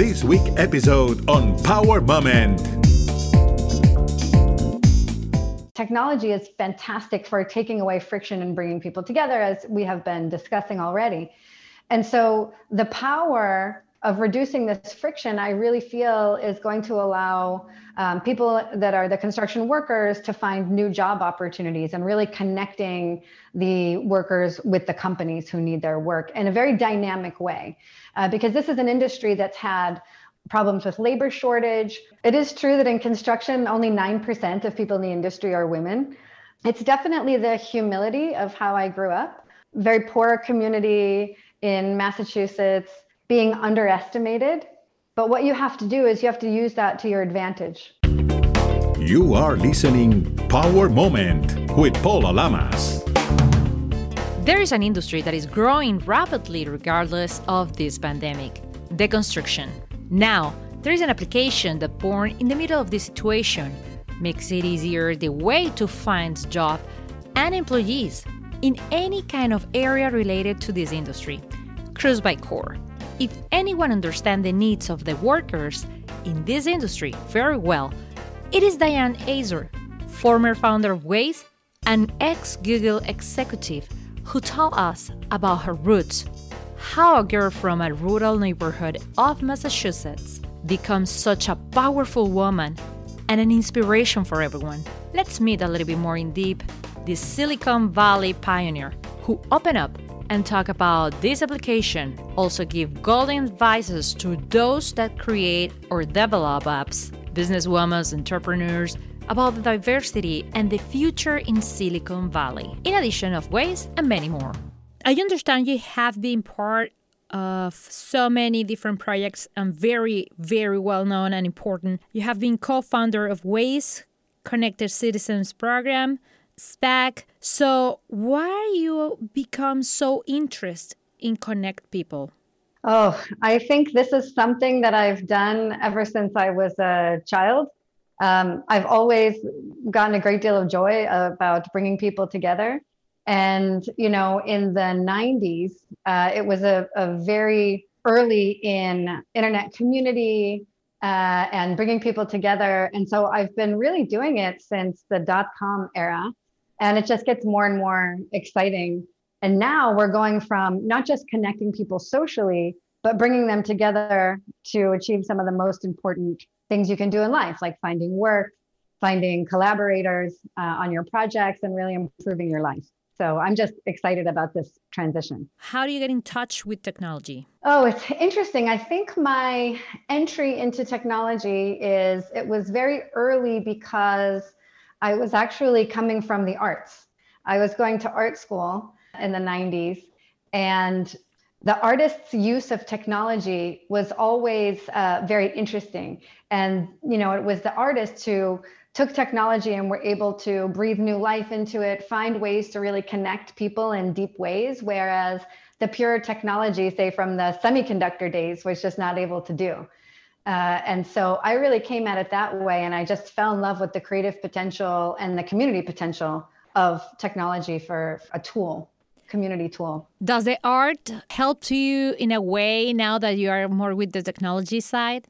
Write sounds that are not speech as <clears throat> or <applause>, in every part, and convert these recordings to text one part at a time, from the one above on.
this week episode on Power Moment. Technology is fantastic for taking away friction and bringing people together, as we have been discussing already. And so the power of reducing this friction, I really feel is going to allow um, people that are the construction workers to find new job opportunities and really connecting the workers with the companies who need their work in a very dynamic way. Uh, because this is an industry that's had problems with labor shortage. It is true that in construction, only 9% of people in the industry are women. It's definitely the humility of how I grew up. Very poor community in Massachusetts being underestimated. But what you have to do is you have to use that to your advantage. You are listening Power Moment with Paula Lamas. There is an industry that is growing rapidly regardless of this pandemic the construction. Now, there is an application that born in the middle of this situation makes it easier the way to find job and employees in any kind of area related to this industry. Crews by Core if anyone understands the needs of the workers in this industry very well, it is Diane Eisnor, former founder of Waze and ex Google executive, who told us about her roots, how a girl from a rural neighborhood of Massachusetts becomes such a powerful woman and an inspiration for everyone. Let's meet a little bit more in deep this Silicon Valley pioneer who opened up and talk about this application. Also, give golden advices to those that create or develop apps, businesswomen, entrepreneurs, about the diversity and the future in Silicon Valley, in addition of Waze and many more. I understand you have been part of so many different projects and very, very well known and important. You have been co founder of Waze, Connected Citizens Program, SPAC. So why you become so interested in connect people? Oh, I think this is something that I've done ever since I was a child. Um, I've always gotten a great deal of joy about bringing people together. And, you know, in the 90s, uh, it was a, a, very early in internet community uh, and bringing people together. And so I've been really doing it since the dot com era and it just gets more and more exciting and now we're going from not just connecting people socially but bringing them together to achieve some of the most important things you can do in life like finding work finding collaborators uh, on your projects and really improving your life. So i'm just excited about this transition. How do you get in touch with technology? Oh it's interesting. I think my entry into technology is it was very early because I was actually coming from the arts. I was going to art school in the 90s, and the artist's use of technology was always uh, very interesting. And, you know, it was the artists who took technology and were able to breathe new life into it, find ways to really connect people in deep ways, whereas the pure technology, say from the semiconductor days, was just not able to do. Uh, and so I really came at it that way. And I just fell in love with the creative potential and the community potential of technology for a tool, community tool. Does the art help to you in a way now that you are more with the technology side?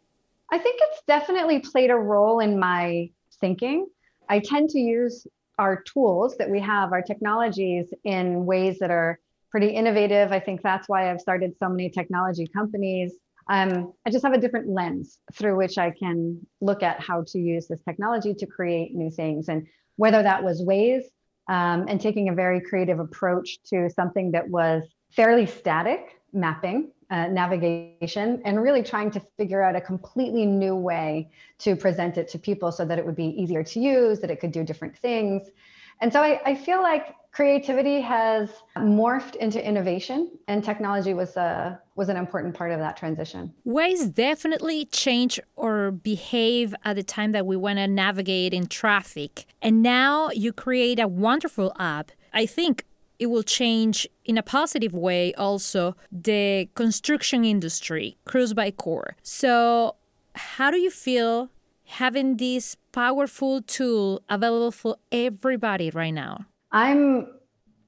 I think it's definitely played a role in my thinking. I tend to use our tools that we have, our technologies, in ways that are pretty innovative. I think that's why I've started so many technology companies um, I just have a different lens through which I can look at how to use this technology to create new things. And whether that was Waze um, and taking a very creative approach to something that was fairly static, mapping, uh, navigation, and really trying to figure out a completely new way to present it to people so that it would be easier to use, that it could do different things. And so I, I feel like creativity has morphed into innovation and technology was a was an important part of that transition. Waze definitely change or behave at the time that we want to navigate in traffic. And now you create a wonderful app. I think it will change in a positive way also the construction industry Crews by Core. So how do you feel having this powerful tool available for everybody right now. I'm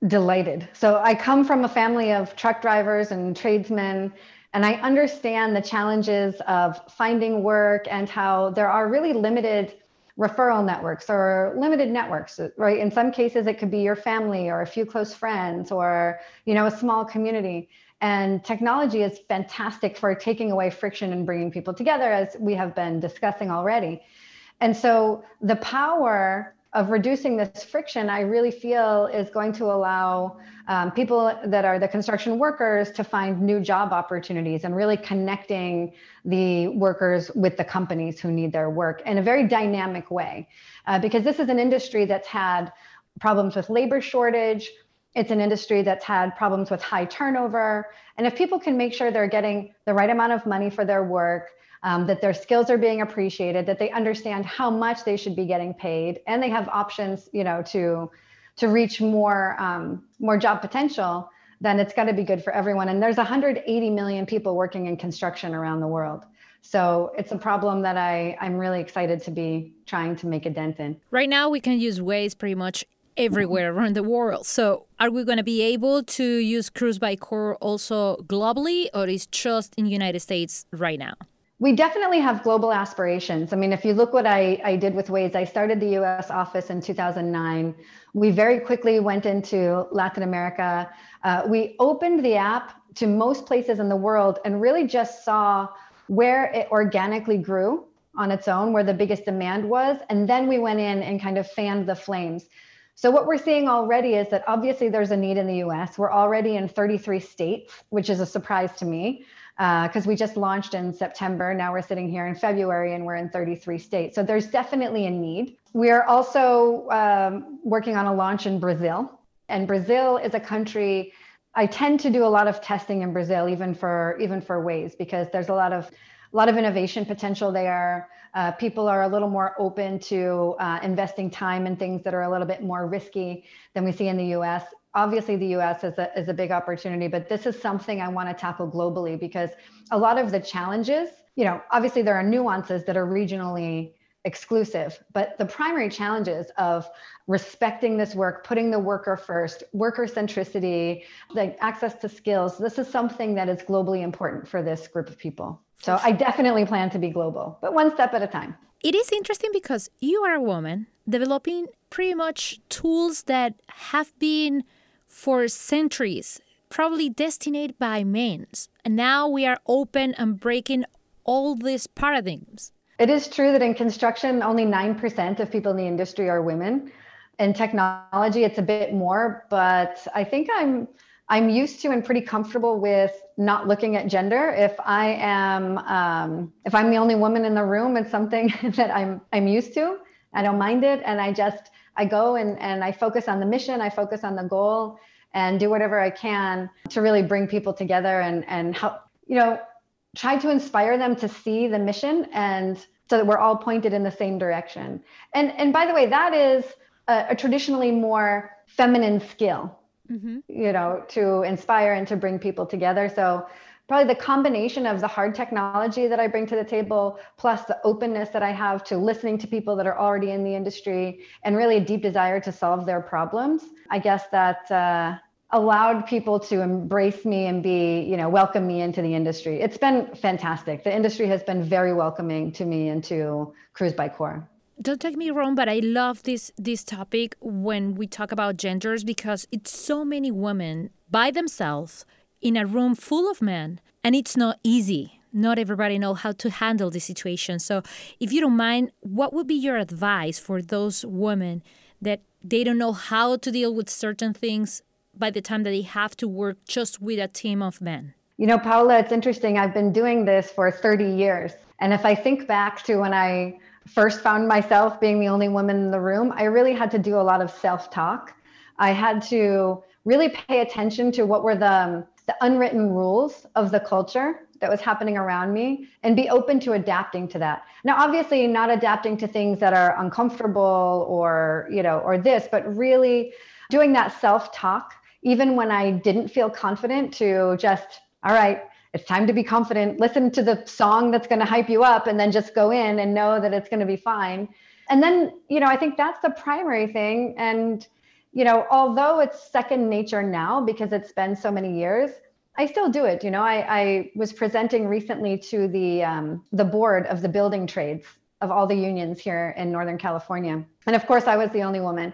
delighted. So I come from a family of truck drivers and tradesmen, And I understand the challenges of finding work and how there are really limited referral networks or limited networks right? In some cases it could be your family or a few close friends or you know a small community. And technology is fantastic for taking away friction and bringing people together as we have been discussing already and so the power of reducing this friction, I really feel is going to allow um, people that are the construction workers to find new job opportunities and really connecting the workers with the companies who need their work in a very dynamic way. Uh, because this is an industry that's had problems with labor shortage. It's an industry that's had problems with high turnover. And if people can make sure they're getting the right amount of money for their work, um, that their skills are being appreciated, that they understand how much they should be getting paid, and they have options, you know, to to reach more um, more job potential. Then it's got to be good for everyone. And there's 180 million people working in construction around the world. So it's a problem that I, I'm really excited to be trying to make a dent in. Right now, we can use Waze pretty much everywhere around the world. So are we going to be able to use Crews by Core also globally, or is just in the United States right now? We definitely have global aspirations. I mean, if you look what I, I did with Waze, I started the US office in 2009. We very quickly went into Latin America. Uh, we opened the app to most places in the world and really just saw where it organically grew on its own, where the biggest demand was. And then we went in and kind of fanned the flames. So, what we're seeing already is that obviously there's a need in the US. We're already in 33 states, which is a surprise to me because uh, we just launched in September. Now we're sitting here in February and we're in 33 states. So there's definitely a need. We are also um, working on a launch in Brazil. And Brazil is a country I tend to do a lot of testing in Brazil, even for even for Waze, because there's a lot of a lot of innovation potential there. Uh, people are a little more open to uh, investing time in things that are a little bit more risky than we see in the U.S obviously the US is a, is a big opportunity, but this is something I want to tackle globally because a lot of the challenges, you know, obviously there are nuances that are regionally exclusive, but the primary challenges of respecting this work, putting the worker first, worker centricity, like access to skills, this is something that is globally important for this group of people. So I definitely plan to be global, but one step at a time. It is interesting because you are a woman developing pretty much tools that have been for centuries, probably destined by men. And now we are open and breaking all these paradigms. It is true that in construction, only 9% of people in the industry are women. In technology, it's a bit more, but I think I'm I'm used to and pretty comfortable with not looking at gender. If I am um, if I'm the only woman in the room, it's something <laughs> that I'm I'm used to. I don't mind it, and I just I go and, and I focus on the mission, I focus on the goal, and do whatever I can to really bring people together and, and help, you know, try to inspire them to see the mission and so that we're all pointed in the same direction. And, and by the way, that is a, a traditionally more feminine skill, mm-hmm. you know, to inspire and to bring people together. So probably the combination of the hard technology that I bring to the table, plus the openness that I have to listening to people that are already in the industry, and really a deep desire to solve their problems. I guess that uh, allowed people to embrace me and be, you know, welcome me into the industry. It's been fantastic. The industry has been very welcoming to me and to Crews by Core don't take me wrong, but I love this this topic when we talk about genders because it's so many women by themselves in a room full of men, and it's not easy. Not everybody know how to handle the situation. So, if you don't mind, what would be your advice for those women that they don't know how to deal with certain things by the time that they have to work just with a team of men? You know, Paula, it's interesting. I've been doing this for 30 years. And if I think back to when I first found myself being the only woman in the room, I really had to do a lot of self talk. I had to really pay attention to what were the the unwritten rules of the culture that was happening around me and be open to adapting to that now obviously not adapting to things that are uncomfortable or you know or this but really doing that self talk even when i didn't feel confident to just all right it's time to be confident. Listen to the song that's going to hype you up and then just go in and know that it's going to be fine. And then you know i think that's the primary thing. And you know, although it's second nature now because it's been so many years, I still do it. You know, I, I was presenting recently to the um, the board of the building trades of all the unions here in Northern California, and of course, I was the only woman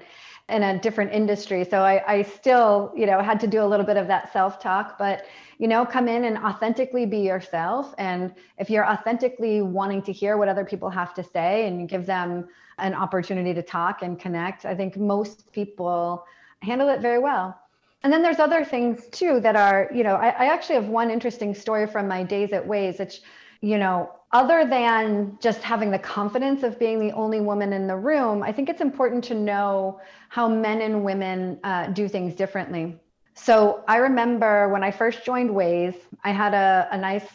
in a different industry. So I, I still, you know, had to do a little bit of that self talk, but you know, come in and authentically be yourself. And if you're authentically wanting to hear what other people have to say and give them an opportunity to talk and connect, I think most people handle it very well. And then there's other things too that are, you know, I, I actually have one interesting story from my days at Waze, which, you know, other than just having the confidence of being the only woman in the room, I think it's important to know how men and women uh, do things differently. So I remember when I first joined Waze, I had a, a nice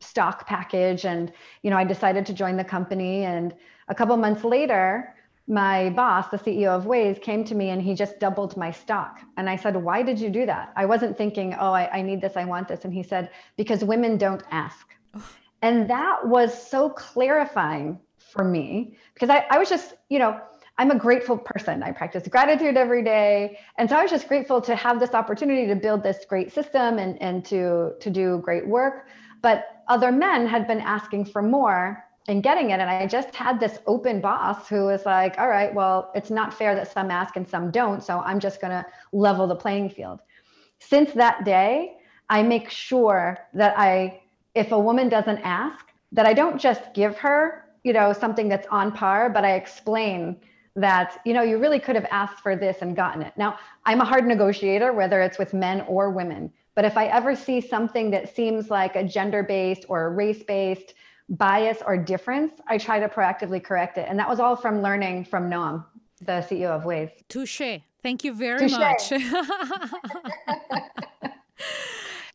stock package and, you know, I decided to join the company. And a couple months later, my boss, the CEO of Waze, came to me and he just doubled my stock. And I said, Why did you do that? I wasn't thinking, Oh, I, I need this, I want this. And he said, Because women don't ask. And that was so clarifying for me because I, I was just, you know, I'm a grateful person. I practice gratitude every day. And so I was just grateful to have this opportunity to build this great system and, and to, to do great work. But other men had been asking for more and getting it. And I just had this open boss who was like, all right, well, it's not fair that some ask and some don't. So I'm just going to level the playing field. Since that day, I make sure that I, if a woman doesn't ask, that I don't just give her, you know, something that's on par, but I explain that, you know, you really could have asked for this and gotten it. Now, I'm a hard negotiator, whether it's with men or women. But if I ever see something that seems like a gender based or race based, bias or difference, I try to proactively correct it. And that was all from learning from Noam, the CEO of Waze. Touche. Thank you very Touché. much. <laughs>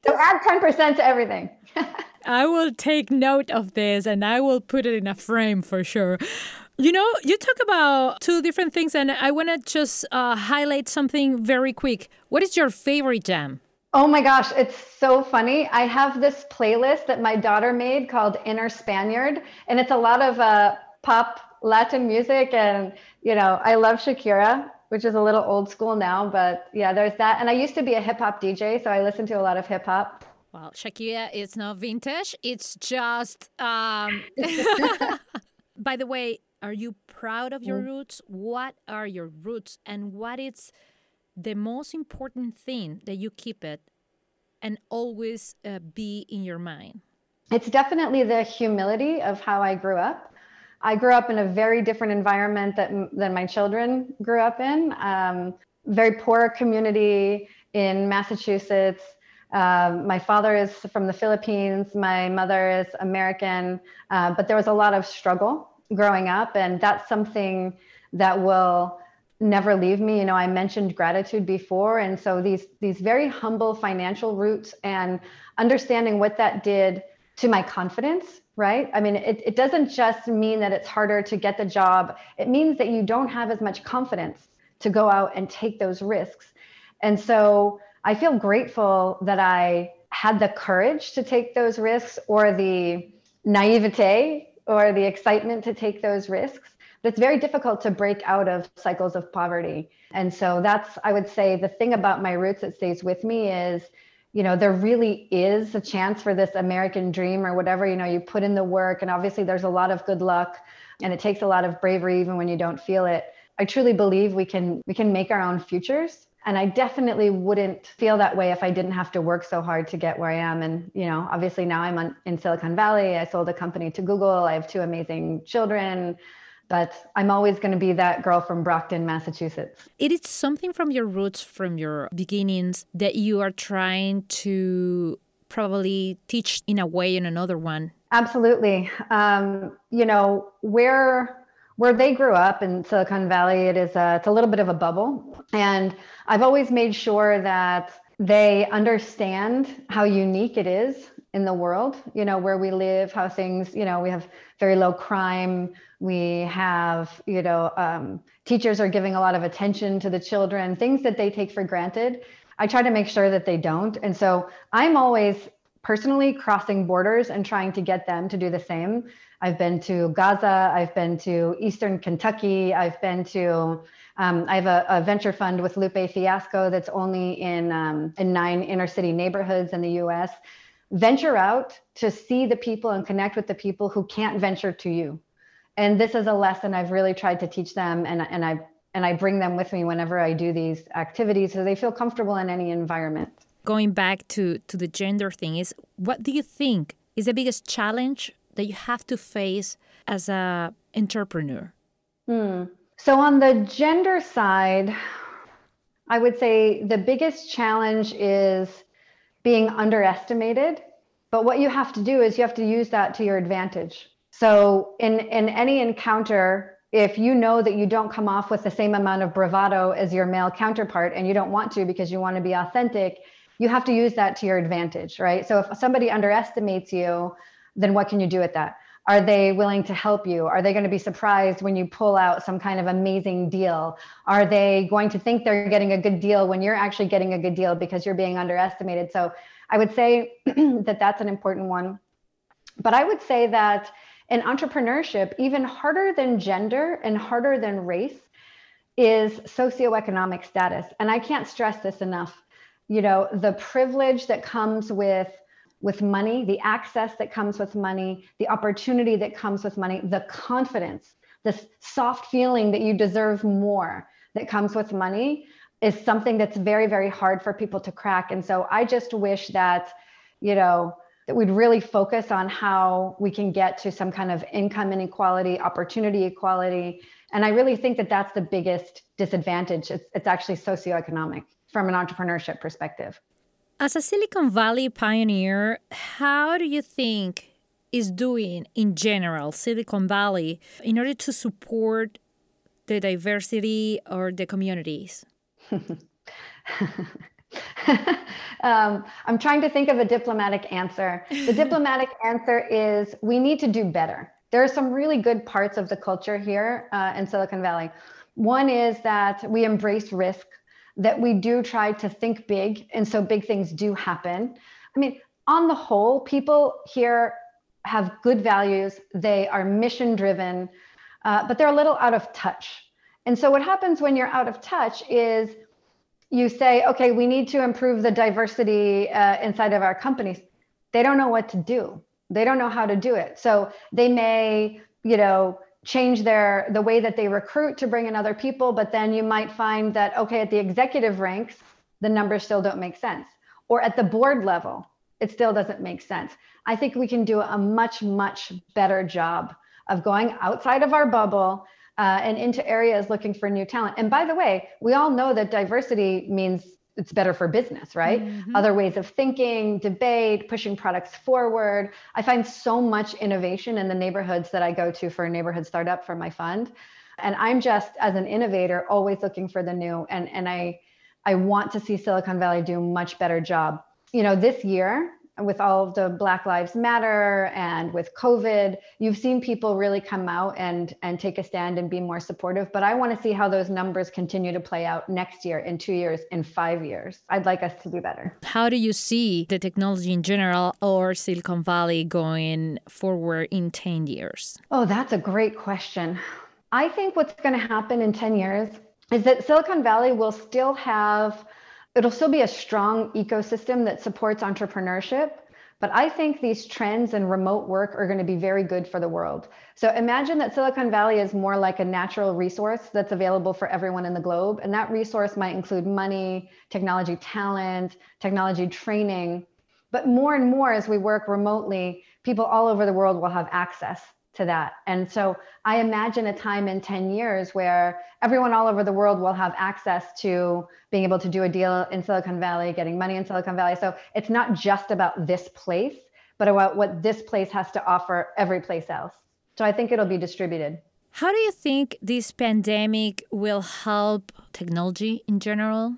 so add 10% to everything. <laughs> I will take note of this and I will put it in a frame for sure. You know, you talk about two different things, and I want to just uh, highlight something very quick. What is your favorite jam? Oh my gosh, it's so funny. I have this playlist that my daughter made called Inner Spaniard, and it's a lot of uh, pop Latin music. And, you know, I love Shakira, which is a little old school now, but yeah, there's that. And I used to be a hip hop DJ, so I listen to a lot of hip hop. Well, Shakira it's not vintage, it's just. Um... <laughs> By the way, are you proud of your mm. roots? What are your roots, and what is the most important thing that you keep it and always uh, be in your mind? It's definitely the humility of how I grew up. I grew up in a very different environment that, than my children grew up in. Um, very poor community in Massachusetts. Uh, my father is from the Philippines. My mother is American, uh, but there was a lot of struggle growing up, and that's something that will never leave me. You know i mentioned gratitude before and so these these very humble financial roots and understanding what that did to my confidence right? I mean it, it doesn't just mean that it's harder to get the job. It means that you don't have as much confidence to go out and take those risks. And so i feel grateful that i had the courage to take those risks or the naivete or the excitement to take those risks but it's very difficult to break out of cycles of poverty. And so that's, I would say, the thing about my roots that stays with me is, you know, there really is a chance for this American dream or whatever, you know, you put in the work. And obviously, there's a lot of good luck and it takes a lot of bravery even when you don't feel it. I truly believe we can we can make our own futures and i definitely wouldn't feel that way if i didn't have to work so hard to get where i am and you know obviously now i'm on, in silicon valley i sold a company to google i have two amazing children but I'm always going to be that girl from Brockton, Massachusetts. It is something from your roots, from your beginnings, that you are trying to probably teach in a way in another one. Absolutely. Um, you know, where where they grew up in Silicon Valley, it is a, it's a little bit of a bubble, and I've always made sure that they understand how unique it is in the world. You know, where we live, how things. You know, we have very low crime we have, you know, um, teachers are giving a lot of attention to the children, things that they take for granted. I try to make sure that they don't. And so I'm always personally crossing borders and trying to get them to do the same. I've been to Gaza, I've been to Eastern Kentucky, I've been to um, I have a, a, venture fund with Lupe Fiasco that's only in um, in nine inner city neighborhoods in the U.S. Venture out to see the people and connect with the people who can't venture to you. And this is a lesson I've really tried to teach them, and and I and I bring them with me whenever I do these activities, so they feel comfortable in any environment. Going back to to the gender thing, is what do you think is the biggest challenge that you have to face as a entrepreneur? Hmm. So, on the gender side, I would say the biggest challenge is being underestimated. But what you have to do is you have to use that to your advantage. So, in, in any encounter, if you know that you don't come off with the same amount of bravado as your male counterpart and you don't want to because you want to be authentic, you have to use that to your advantage, right? So, if somebody underestimates you, then what can you do with that? Are they willing to help you? Are they going to be surprised when you pull out some kind of amazing deal? Are they going to think they're getting a good deal when you're actually getting a good deal because you're being underestimated? So I would say <clears throat> that that's an important one. But I would say that in entrepreneurship, even harder than gender and harder than race is socioeconomic status. And I can't stress this enough. You know, the privilege that comes with with money, the access that comes with money, the opportunity that comes with money, the confidence, this soft feeling that you deserve more that comes with money is something that's very, very hard for people to crack. And so I just wish that, you know, that we'd really focus on how we can get to some kind of income inequality, opportunity equality. And I really think that that's the biggest disadvantage. It's, it's actually socioeconomic from an entrepreneurship perspective. As a Silicon Valley pioneer, how do you think is doing in general Silicon Valley in order to support the diversity or the communities? <laughs> um, I'm trying to think of a diplomatic answer. The <laughs> diplomatic answer is we need to do better. There are some really good parts of the culture here uh, in Silicon Valley. One is that we embrace risk that we do try to think big. And so big things do happen. I mean, on the whole, people here have good values, they are mission driven, uh, but they're a little out of touch. And so what happens when you're out of touch is you say, okay, we need to improve the diversity uh, inside of our companies. They don't know what to do. They don't know how to do it. So they may, you know, change their the way that they recruit to bring in other people but then you might find that okay at the executive ranks the numbers still don't make sense. Or at the board level it still doesn't make sense. I think we can do a much much better job of going outside of our bubble uh, and into areas looking for new talent. And by the way we all know that diversity means it's better for business, right? Mm-hmm. Other ways of thinking, debate, pushing products forward. I find so much innovation in the neighborhoods that I go to for a neighborhood startup for my fund. And I'm just as an innovator always looking for the new and and I I want to see Silicon Valley do a much better job. You know, this year with all of the Black Lives Matter and with COVID, you've seen people really come out and and take a stand and be more supportive. But I want to see how those numbers continue to play out next year, in two years, in five years. I'd like us to do better. How do you see the technology in general or Silicon Valley going forward in 10 years? Oh, that's a great question. I think what's going to happen in 10 years is that Silicon Valley will still have it'll still be a strong ecosystem that supports entrepreneurship. But I think these trends in remote work are going to be very good for the world. So imagine that Silicon Valley is more like a natural resource that's available for everyone in the globe. And that resource might include money, technology talent, technology training. But more and more as we work remotely, people all over the world will have access to that. And so I imagine a time in 10 years where everyone all over the world will have access to being able to do a deal in Silicon Valley, getting money in Silicon Valley. So it's not just about this place, but about what this place has to offer every place else. So I think it'll be distributed. How do you think this pandemic will help technology in general?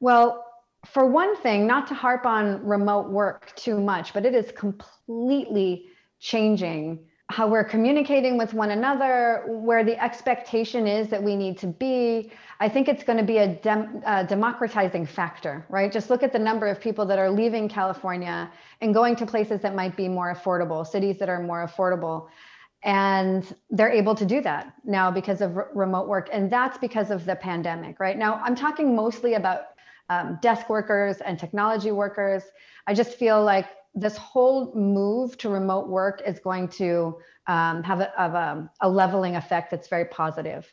Well, for one thing, not to harp on remote work too much, but it is completely changing how we're communicating with one another, where the expectation is that we need to be. I think it's going to be a, dem- democratizing factor, right? Just look at the number of people that are leaving California and going to places that might be more affordable, cities that are more affordable. And they're able to do that now because of remote work. And that's because of the pandemic, right? Now, I'm talking mostly about um, desk workers and technology workers. I just feel like this whole move to remote work is going to um, have a, a, a leveling effect that's very positive.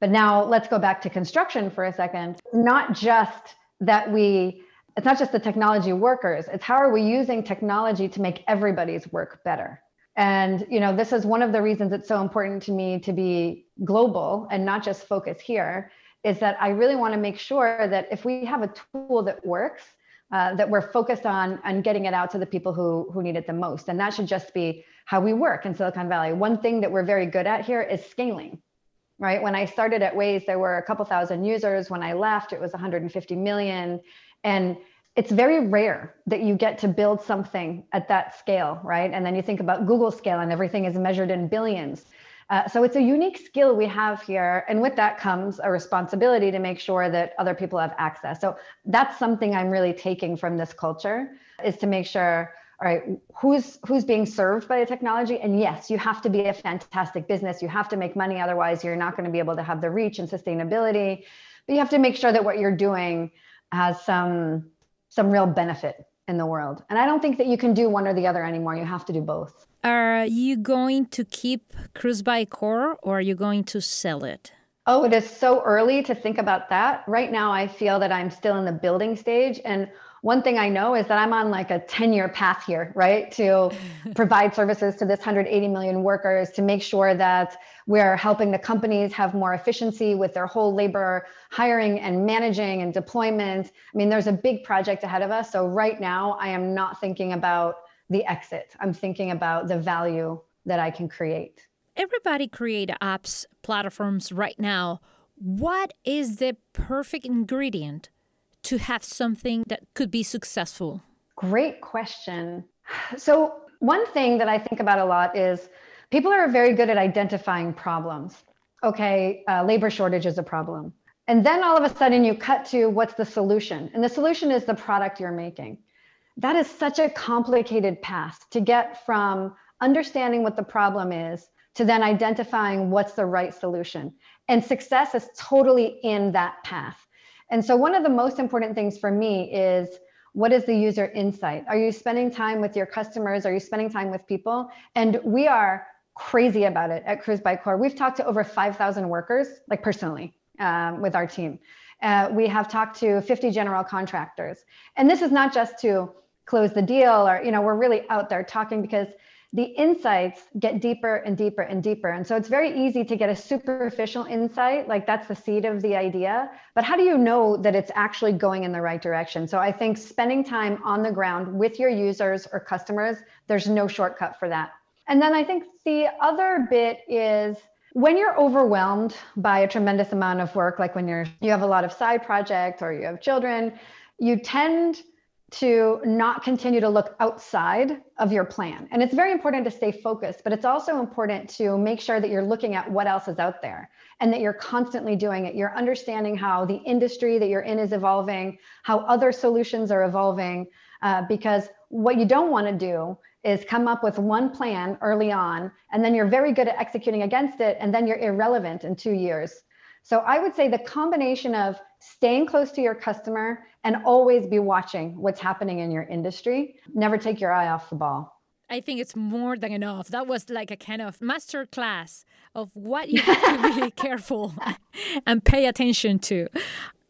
But now let's go back to construction for a second. Not just that we, it's not just the technology workers, it's how are we using technology to make everybody's work better. And you know, this is one of the reasons it's so important to me to be global and not just focus here. Is that I really want to make sure that if we have a tool that works, uh, that we're focused on on getting it out to the people who who need it the most. And that should just be how we work in silicon valley. One thing that we're very good at here is scaling right? When i started at waze there were a couple thousand users. When i left it was 150 million. And it's very rare that you get to build something at that scale right? And then you think about google scale and everything is measured in billions uh, so it's a unique skill we have here. And with that comes a responsibility to make sure that other people have access. So that's something I'm really taking from this culture is to make sure all right who's who's being served by the technology? And yes you have to be a fantastic business. You have to make money otherwise you're not going to be able to have the reach and sustainability. But you have to make sure that what you're doing has some some real benefit in the world. And i don't think that you can do one or the other anymore. You have to do both are you going to keep Crews by Core or are you going to sell it? Oh, it is so early to think about that. Right now, I feel that I'm still in the building stage. And one thing I know is that I'm on like a 10 year path here, right? To <laughs> provide services to this 180 million workers, to make sure that we're helping the companies have more efficiency with their whole labor hiring and managing and deployment. I mean, there's a big project ahead of us. So right now, I am not thinking about the exit. I'm thinking about the value that I can create. Everybody create apps, platforms right now. What is the perfect ingredient to have something that could be successful? Great question. So, one thing that I think about a lot is people are very good at identifying problems. Okay, uh, labor shortage is a problem. And then all of a sudden you cut to what's the solution? And the solution is the product you're making that is such a complicated path to get from understanding what the problem is to then identifying what's the right solution. And success is totally in that path. And so, one of the most important things for me is what is the user insight? Are you spending time with your customers? Are you spending time with people? And we are crazy about it at Crews by Core. We've talked to over 5,000 workers, like personally, um, with our team. Uh, we have talked to 50 general contractors. And this is not just to close the deal or, you know, we're really out there talking because the insights get deeper and deeper and deeper. And so it's very easy to get a superficial insight, like that's the seed of the idea. But how do you know that it's actually going in the right direction? So I think spending time on the ground with your users or customers, there's no shortcut for that. And then I think the other bit is when you're overwhelmed by a tremendous amount of work, like when you're you have a lot of side projects or you have children, you tend to not continue to look outside of your plan. And it's very important to stay focused, but it's also important to make sure that you're looking at what else is out there and that you're constantly doing it. You're understanding how the industry that you're in is evolving, how other solutions are evolving, uh, because what you don't want to do is come up with one plan early on, and then you're very good at executing against it, and then you're irrelevant in two years. So I would say the combination of staying close to your customer and always be watching what's happening in your industry. Never take your eye off the ball. I think it's more than enough. That was like a kind of master class of what you have to be <laughs> careful and pay attention to.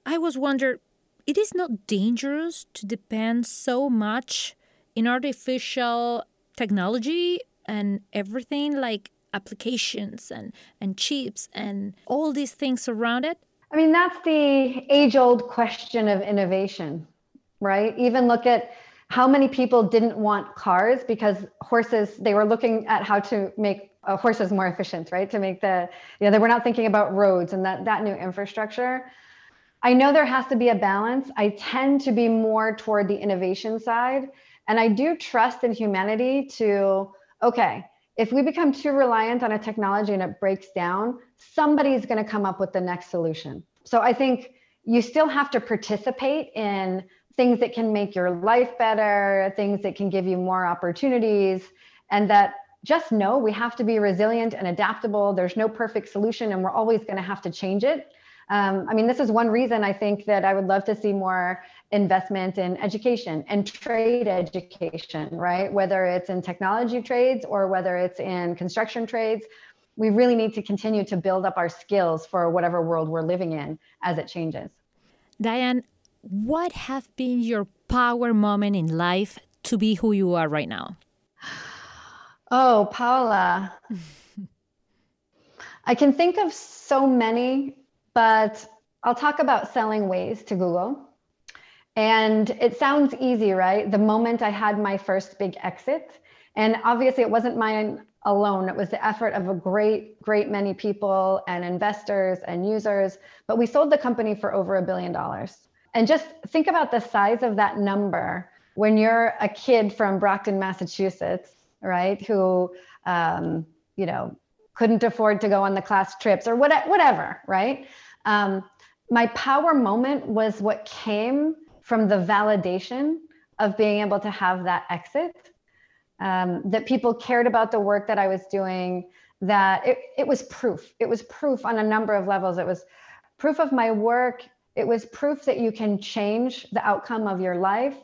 I was wondering, it is not dangerous to depend so much in artificial technology and everything like applications and, and chips and all these things around it? I mean, that's the age old question of innovation, right? Even look at how many people didn't want cars because horses, they were looking at how to make uh, horses more efficient, right? To make the, you know, they were not thinking about roads and that, that new infrastructure. I know there has to be a balance. I tend to be more toward the innovation side. And I do trust in humanity to, okay, if we become too reliant on a technology and it breaks down, somebody's going to come up with the next solution. So I think you still have to participate in things that can make your life better, things that can give you more opportunities, and that just know we have to be resilient and adaptable. There's no perfect solution, and we're always going to have to change it. Um, I mean, this is one reason I think that I would love to see more investment in education and trade education, right? Whether it's in technology trades or whether it's in construction trades, we really need to continue to build up our skills for whatever world we're living in as it changes. Diane, what have been your power moment in life to be who you are right now? Oh, Paula. <laughs> I can think of so many, but I'll talk about selling Waze to Google. And it sounds easy, right? The moment I had my first big exit. And obviously, it wasn't mine alone. It was the effort of a great, great many people and investors and users. But we sold the company for over a billion dollars. And just think about the size of that number when you're a kid from Brockton, Massachusetts, right? Who, um, you know, couldn't afford to go on the class trips or what, whatever, right? Um, my power moment was what came from the validation of being able to have that exit. Um, that people cared about the work that I was doing, that it, it was proof. It was proof on a number of levels. It was proof of my work it was proof that you can change the outcome of your life.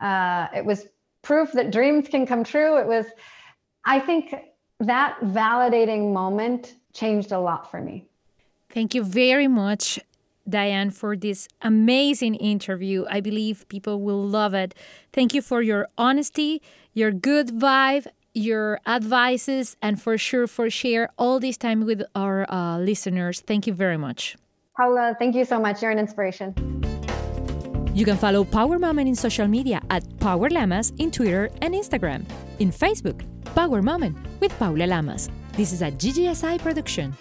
Uh, it was proof that dreams can come true. It was, I think that validating moment changed a lot for me. Thank you very much, Diane, for this amazing interview. I believe people will love it. Thank you for your honesty, your good vibe, your advices, and for sure for share all this time with our uh, listeners. Thank you very much. Paula, thank you so much. You're an inspiration. You can follow Power Moment in social media at Power Lamas in Twitter and Instagram. In Facebook, Power Moment with Paula Lamas. This is a GGSI production.